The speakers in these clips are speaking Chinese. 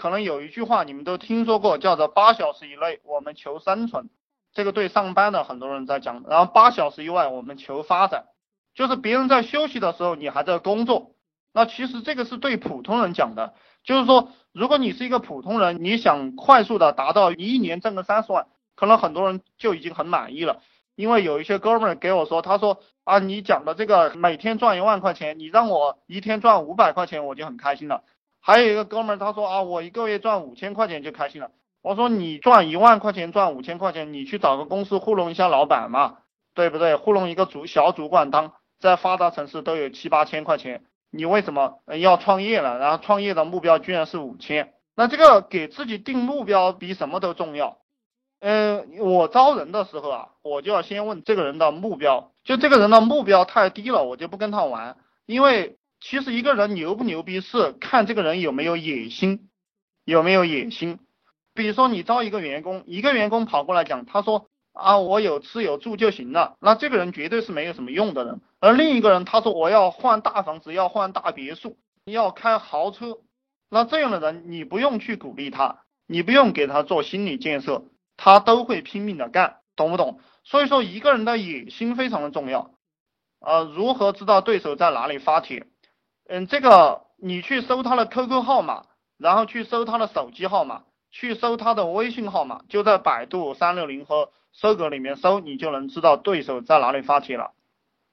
可能有一句话你们都听说过，叫做八小时以内我们求生存，这个对上班的很多人在讲，然后八小时以外我们求发展，就是别人在休息的时候你还在工作，那其实这个是对普通人讲的，就是说如果你是一个普通人，你想快速的达到一年挣个三十万，可能很多人就已经很满意了。因为有一些哥们儿给我说，他说啊，你讲的这个每天赚一万块钱，你让我一天赚五百块钱，我就很开心了。还有一个哥们儿他说啊，我一个月赚五千块钱就开心了。我说你赚一万块钱赚五千块钱，你去找个公司糊弄一下老板嘛，对不对？糊弄一个主小主管当，在发达城市都有七八千块钱，你为什么要创业了？然后创业的目标居然是五千，那这个给自己定目标比什么都重要。嗯，我招人的时候啊，我就要先问这个人的目标，就这个人的目标太低了，我就不跟他玩。因为其实一个人牛不牛逼是看这个人有没有野心，有没有野心。比如说你招一个员工，一个员工跑过来讲，他说啊，我有吃有住就行了，那这个人绝对是没有什么用的人。而另一个人他说我要换大房子，要换大别墅，要开豪车，那这样的人你不用去鼓励他，你不用给他做心理建设。他都会拼命的干，懂不懂？所以说一个人的野心非常的重要。呃，如何知道对手在哪里发帖？嗯，这个你去搜他的 QQ 号码，然后去搜他的手机号码，去搜他的微信号码，就在百度三六零和搜狗里面搜，你就能知道对手在哪里发帖了。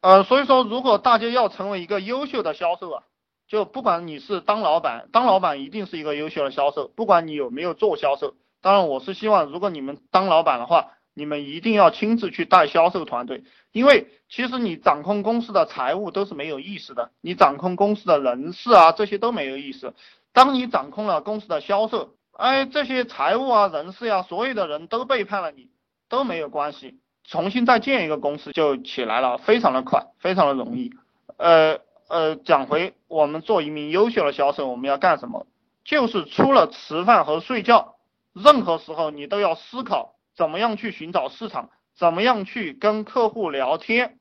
呃，所以说如果大家要成为一个优秀的销售啊，就不管你是当老板，当老板一定是一个优秀的销售，不管你有没有做销售。当然，我是希望，如果你们当老板的话，你们一定要亲自去带销售团队，因为其实你掌控公司的财务都是没有意思的，你掌控公司的人事啊，这些都没有意思。当你掌控了公司的销售，哎，这些财务啊、人事呀，所有的人都背叛了你，都没有关系，重新再建一个公司就起来了，非常的快，非常的容易。呃呃，讲回我们做一名优秀的销售，我们要干什么？就是除了吃饭和睡觉。任何时候你都要思考怎么样去寻找市场，怎么样去跟客户聊天，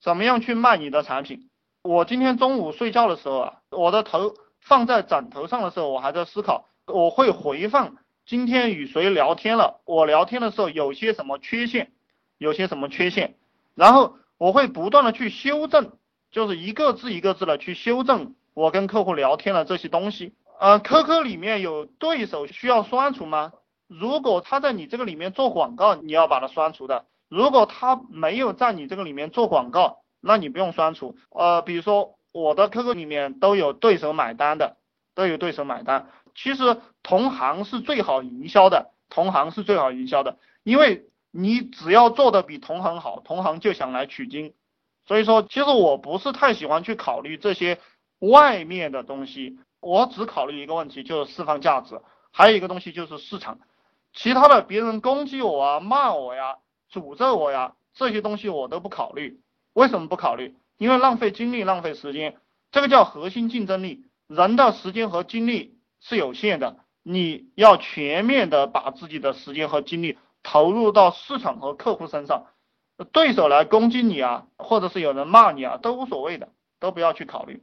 怎么样去卖你的产品。我今天中午睡觉的时候啊，我的头放在枕头上的时候，我还在思考，我会回放今天与谁聊天了，我聊天的时候有些什么缺陷，有些什么缺陷，然后我会不断的去修正，就是一个字一个字的去修正我跟客户聊天的这些东西。呃，QQ 里面有对手需要删除吗？如果他在你这个里面做广告，你要把它删除的。如果他没有在你这个里面做广告，那你不用删除。呃，比如说我的 QQ 里面都有对手买单的，都有对手买单。其实同行是最好营销的，同行是最好营销的，因为你只要做的比同行好，同行就想来取经。所以说，其实我不是太喜欢去考虑这些外面的东西。我只考虑一个问题，就是释放价值，还有一个东西就是市场，其他的别人攻击我啊、骂我呀、诅咒我呀，这些东西我都不考虑。为什么不考虑？因为浪费精力、浪费时间，这个叫核心竞争力。人的时间和精力是有限的，你要全面的把自己的时间和精力投入到市场和客户身上。对手来攻击你啊，或者是有人骂你啊，都无所谓的，都不要去考虑。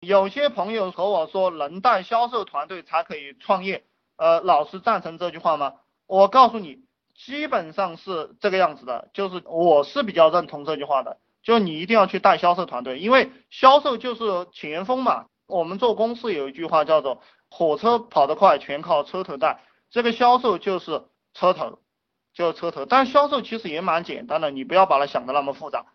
有些朋友和我说，能带销售团队才可以创业。呃，老师赞成这句话吗？我告诉你，基本上是这个样子的，就是我是比较认同这句话的。就你一定要去带销售团队，因为销售就是前锋嘛。我们做公司有一句话叫做“火车跑得快，全靠车头带”。这个销售就是车头，就是车头。但销售其实也蛮简单的，你不要把它想的那么复杂。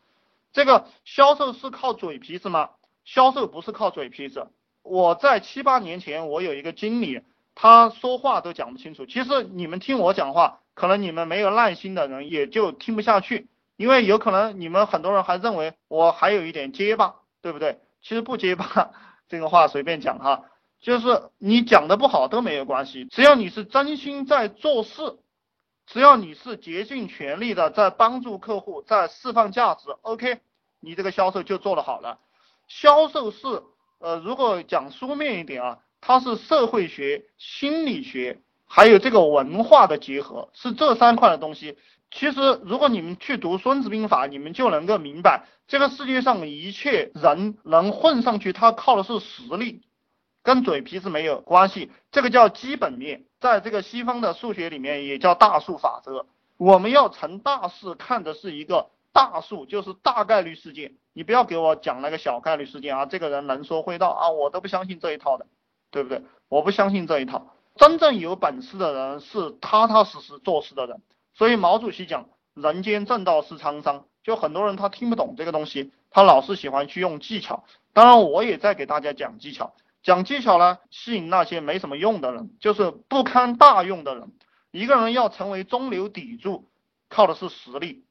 这个销售是靠嘴皮子吗？销售不是靠嘴皮子。我在七八年前，我有一个经理，他说话都讲不清楚。其实你们听我讲话，可能你们没有耐心的人也就听不下去，因为有可能你们很多人还认为我还有一点结巴，对不对？其实不结巴，这个话随便讲哈，就是你讲的不好都没有关系，只要你是真心在做事，只要你是竭尽全力的在帮助客户，在释放价值，OK，你这个销售就做得好了。销售是，呃，如果讲书面一点啊，它是社会学、心理学，还有这个文化的结合，是这三块的东西。其实，如果你们去读《孙子兵法》，你们就能够明白，这个世界上一切人能混上去，他靠的是实力，跟嘴皮子没有关系，这个叫基本面，在这个西方的数学里面也叫大数法则。我们要成大事，看的是一个大数，就是大概率事件。你不要给我讲那个小概率事件啊，这个人能说会道啊，我都不相信这一套的，对不对？我不相信这一套。真正有本事的人是踏踏实实做事的人。所以毛主席讲，人间正道是沧桑。就很多人他听不懂这个东西，他老是喜欢去用技巧。当然，我也在给大家讲技巧，讲技巧呢，吸引那些没什么用的人，就是不堪大用的人。一个人要成为中流砥柱，靠的是实力。